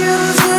choose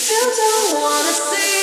still don't wanna see.